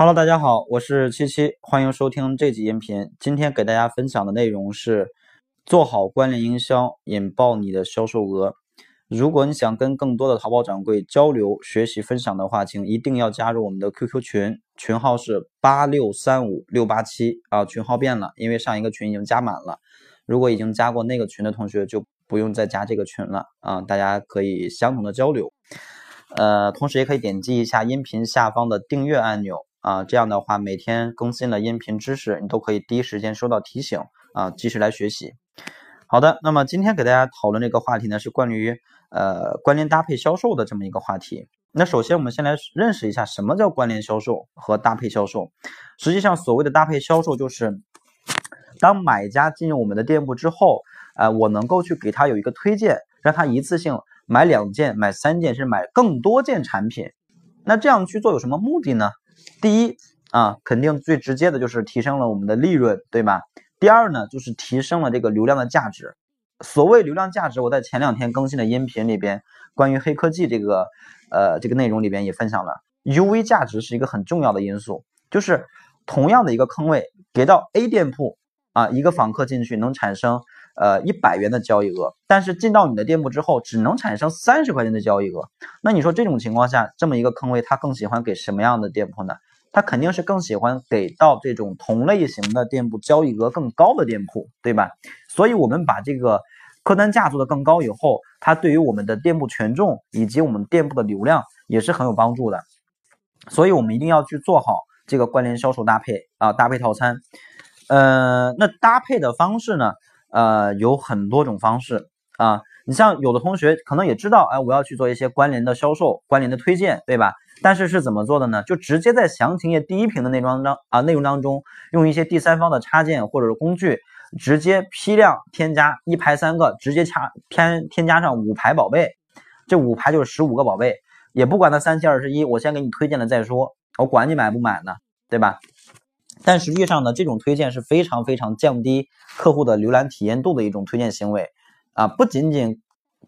Hello，大家好，我是七七，欢迎收听这集音频。今天给大家分享的内容是做好关联营销，引爆你的销售额。如果你想跟更多的淘宝掌柜交流、学习、分享的话，请一定要加入我们的 QQ 群，群号是八六三五六八七啊，群号变了，因为上一个群已经加满了。如果已经加过那个群的同学，就不用再加这个群了啊，大家可以相同的交流。呃，同时也可以点击一下音频下方的订阅按钮。啊，这样的话，每天更新的音频知识，你都可以第一时间收到提醒啊，及时来学习。好的，那么今天给大家讨论这个话题呢，是关于呃关联搭配销售的这么一个话题。那首先我们先来认识一下什么叫关联销售和搭配销售。实际上，所谓的搭配销售就是，当买家进入我们的店铺之后，呃，我能够去给他有一个推荐，让他一次性买两件、买三件，甚至买更多件产品。那这样去做有什么目的呢？第一啊，肯定最直接的就是提升了我们的利润，对吧？第二呢，就是提升了这个流量的价值。所谓流量价值，我在前两天更新的音频里边，关于黑科技这个呃这个内容里边也分享了，UV 价值是一个很重要的因素。就是同样的一个坑位给到 A 店铺啊，一个访客进去能产生呃一百元的交易额，但是进到你的店铺之后只能产生三十块钱的交易额。那你说这种情况下，这么一个坑位，他更喜欢给什么样的店铺呢？他肯定是更喜欢给到这种同类型的店铺交易额更高的店铺，对吧？所以，我们把这个客单价做得更高以后，它对于我们的店铺权重以及我们店铺的流量也是很有帮助的。所以我们一定要去做好这个关联销售搭配啊，搭配套餐。呃，那搭配的方式呢？呃，有很多种方式啊。你像有的同学可能也知道，哎，我要去做一些关联的销售、关联的推荐，对吧？但是是怎么做的呢？就直接在详情页第一屏的内容当啊内容当中，用一些第三方的插件或者是工具，直接批量添加一排三个，直接加添添加上五排宝贝，这五排就是十五个宝贝，也不管它三七二十一，我先给你推荐了再说，我管你买不买呢，对吧？但实际上呢，这种推荐是非常非常降低客户的浏览体验度的一种推荐行为啊，不仅仅。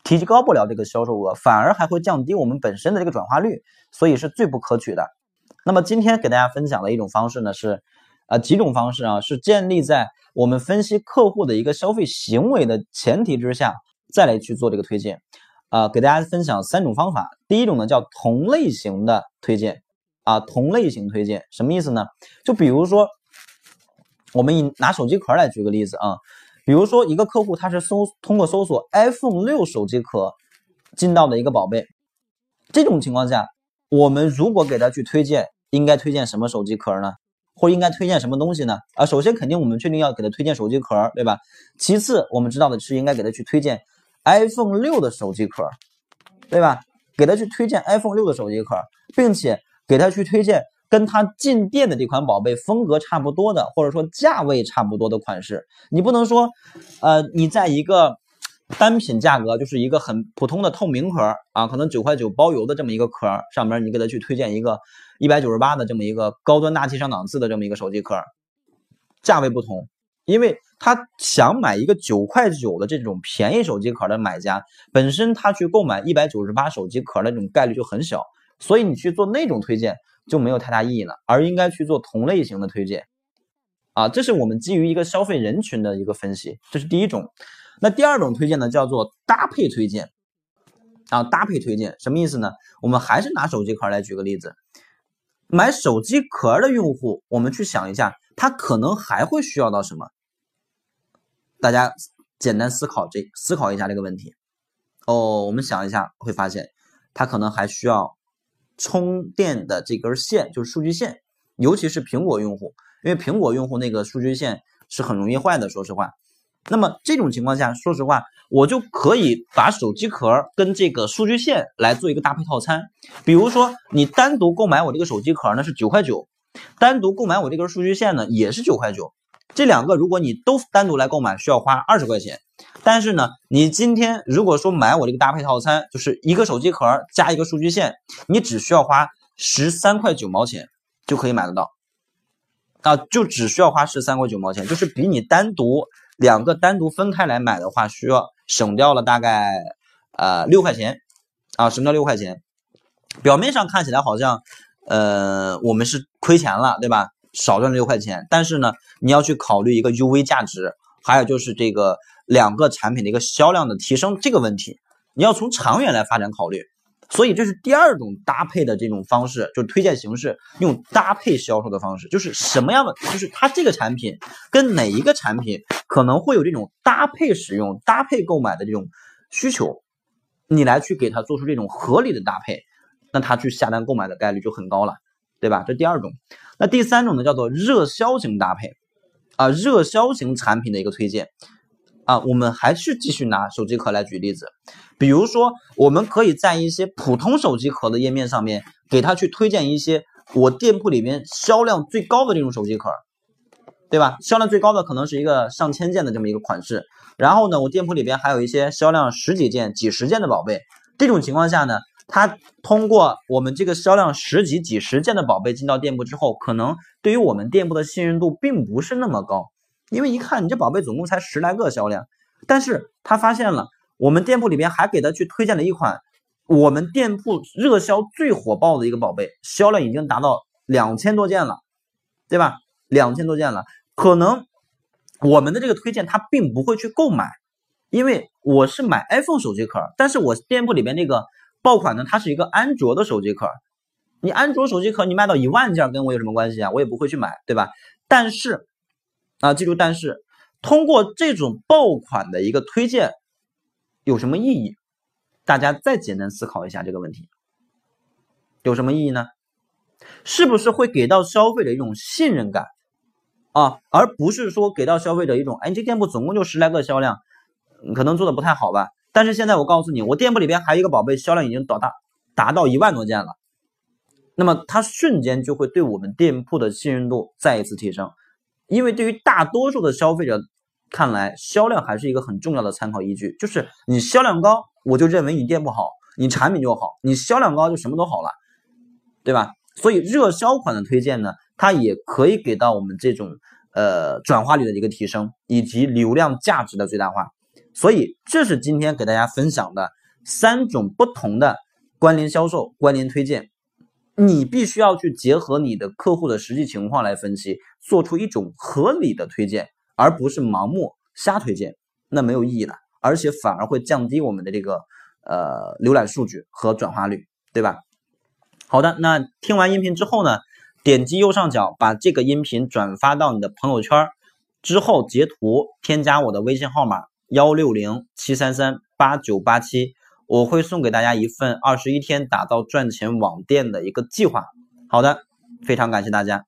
提高不了这个销售额，反而还会降低我们本身的这个转化率，所以是最不可取的。那么今天给大家分享的一种方式呢，是啊几种方式啊，是建立在我们分析客户的一个消费行为的前提之下，再来去做这个推荐。啊，给大家分享三种方法。第一种呢叫同类型的推荐啊，同类型推荐什么意思呢？就比如说，我们以拿手机壳来举个例子啊。比如说，一个客户他是搜通过搜索 iPhone 六手机壳进到的一个宝贝，这种情况下，我们如果给他去推荐，应该推荐什么手机壳呢？或应该推荐什么东西呢？啊，首先肯定我们确定要给他推荐手机壳，对吧？其次，我们知道的是应该给他去推荐 iPhone 六的手机壳，对吧？给他去推荐 iPhone 六的手机壳，并且给他去推荐。跟他进店的这款宝贝风格差不多的，或者说价位差不多的款式，你不能说，呃，你在一个单品价格就是一个很普通的透明壳啊，可能九块九包邮的这么一个壳上面，你给他去推荐一个一百九十八的这么一个高端大气上档次的这么一个手机壳，价位不同，因为他想买一个九块九的这种便宜手机壳的买家，本身他去购买一百九十八手机壳的这种概率就很小，所以你去做那种推荐。就没有太大意义了，而应该去做同类型的推荐，啊，这是我们基于一个消费人群的一个分析，这是第一种。那第二种推荐呢，叫做搭配推荐，啊，搭配推荐什么意思呢？我们还是拿手机壳来举个例子，买手机壳的用户，我们去想一下，他可能还会需要到什么？大家简单思考这思考一下这个问题。哦，我们想一下会发现，他可能还需要。充电的这根线就是数据线，尤其是苹果用户，因为苹果用户那个数据线是很容易坏的。说实话，那么这种情况下，说实话，我就可以把手机壳跟这个数据线来做一个搭配套餐。比如说，你单独购买我这个手机壳呢是九块九，单独购买我这根数据线呢也是九块九。这两个如果你都单独来购买，需要花二十块钱。但是呢，你今天如果说买我这个搭配套餐，就是一个手机壳加一个数据线，你只需要花十三块九毛钱就可以买得到，啊，就只需要花十三块九毛钱，就是比你单独两个单独分开来买的话，需要省掉了大概呃六块钱，啊，省掉六块钱。表面上看起来好像呃，我们是亏钱了，对吧？少赚六块钱，但是呢，你要去考虑一个 UV 价值，还有就是这个两个产品的一个销量的提升这个问题，你要从长远来发展考虑。所以这是第二种搭配的这种方式，就是推荐形式，用搭配销售的方式，就是什么样的，就是它这个产品跟哪一个产品可能会有这种搭配使用、搭配购买的这种需求，你来去给他做出这种合理的搭配，那他去下单购买的概率就很高了，对吧？这第二种。那第三种呢，叫做热销型搭配，啊，热销型产品的一个推荐，啊，我们还是继续拿手机壳来举例子，比如说，我们可以在一些普通手机壳的页面上面，给他去推荐一些我店铺里面销量最高的这种手机壳，对吧？销量最高的可能是一个上千件的这么一个款式，然后呢，我店铺里边还有一些销量十几件、几十件的宝贝，这种情况下呢。他通过我们这个销量十几、几十件的宝贝进到店铺之后，可能对于我们店铺的信任度并不是那么高，因为一看你这宝贝总共才十来个销量，但是他发现了我们店铺里边还给他去推荐了一款我们店铺热销最火爆的一个宝贝，销量已经达到两千多件了，对吧？两千多件了，可能我们的这个推荐他并不会去购买，因为我是买 iPhone 手机壳，但是我店铺里边那个。爆款呢，它是一个安卓的手机壳，你安卓手机壳你卖到一万件，跟我有什么关系啊？我也不会去买，对吧？但是啊，记住，但是通过这种爆款的一个推荐有什么意义？大家再简单思考一下这个问题，有什么意义呢？是不是会给到消费者一种信任感啊，而不是说给到消费者一种，哎，这店铺总共就十来个销量，可能做的不太好吧？但是现在我告诉你，我店铺里边还有一个宝贝，销量已经达到达到一万多件了，那么它瞬间就会对我们店铺的信任度再一次提升，因为对于大多数的消费者看来，销量还是一个很重要的参考依据，就是你销量高，我就认为你店铺好，你产品就好，你销量高就什么都好了，对吧？所以热销款的推荐呢，它也可以给到我们这种呃转化率的一个提升，以及流量价值的最大化。所以，这是今天给大家分享的三种不同的关联销售、关联推荐。你必须要去结合你的客户的实际情况来分析，做出一种合理的推荐，而不是盲目瞎推荐，那没有意义了，而且反而会降低我们的这个呃浏览数据和转化率，对吧？好的，那听完音频之后呢，点击右上角把这个音频转发到你的朋友圈，之后截图添加我的微信号码。幺六零七三三八九八七，我会送给大家一份二十一天打造赚钱网店的一个计划。好的，非常感谢大家。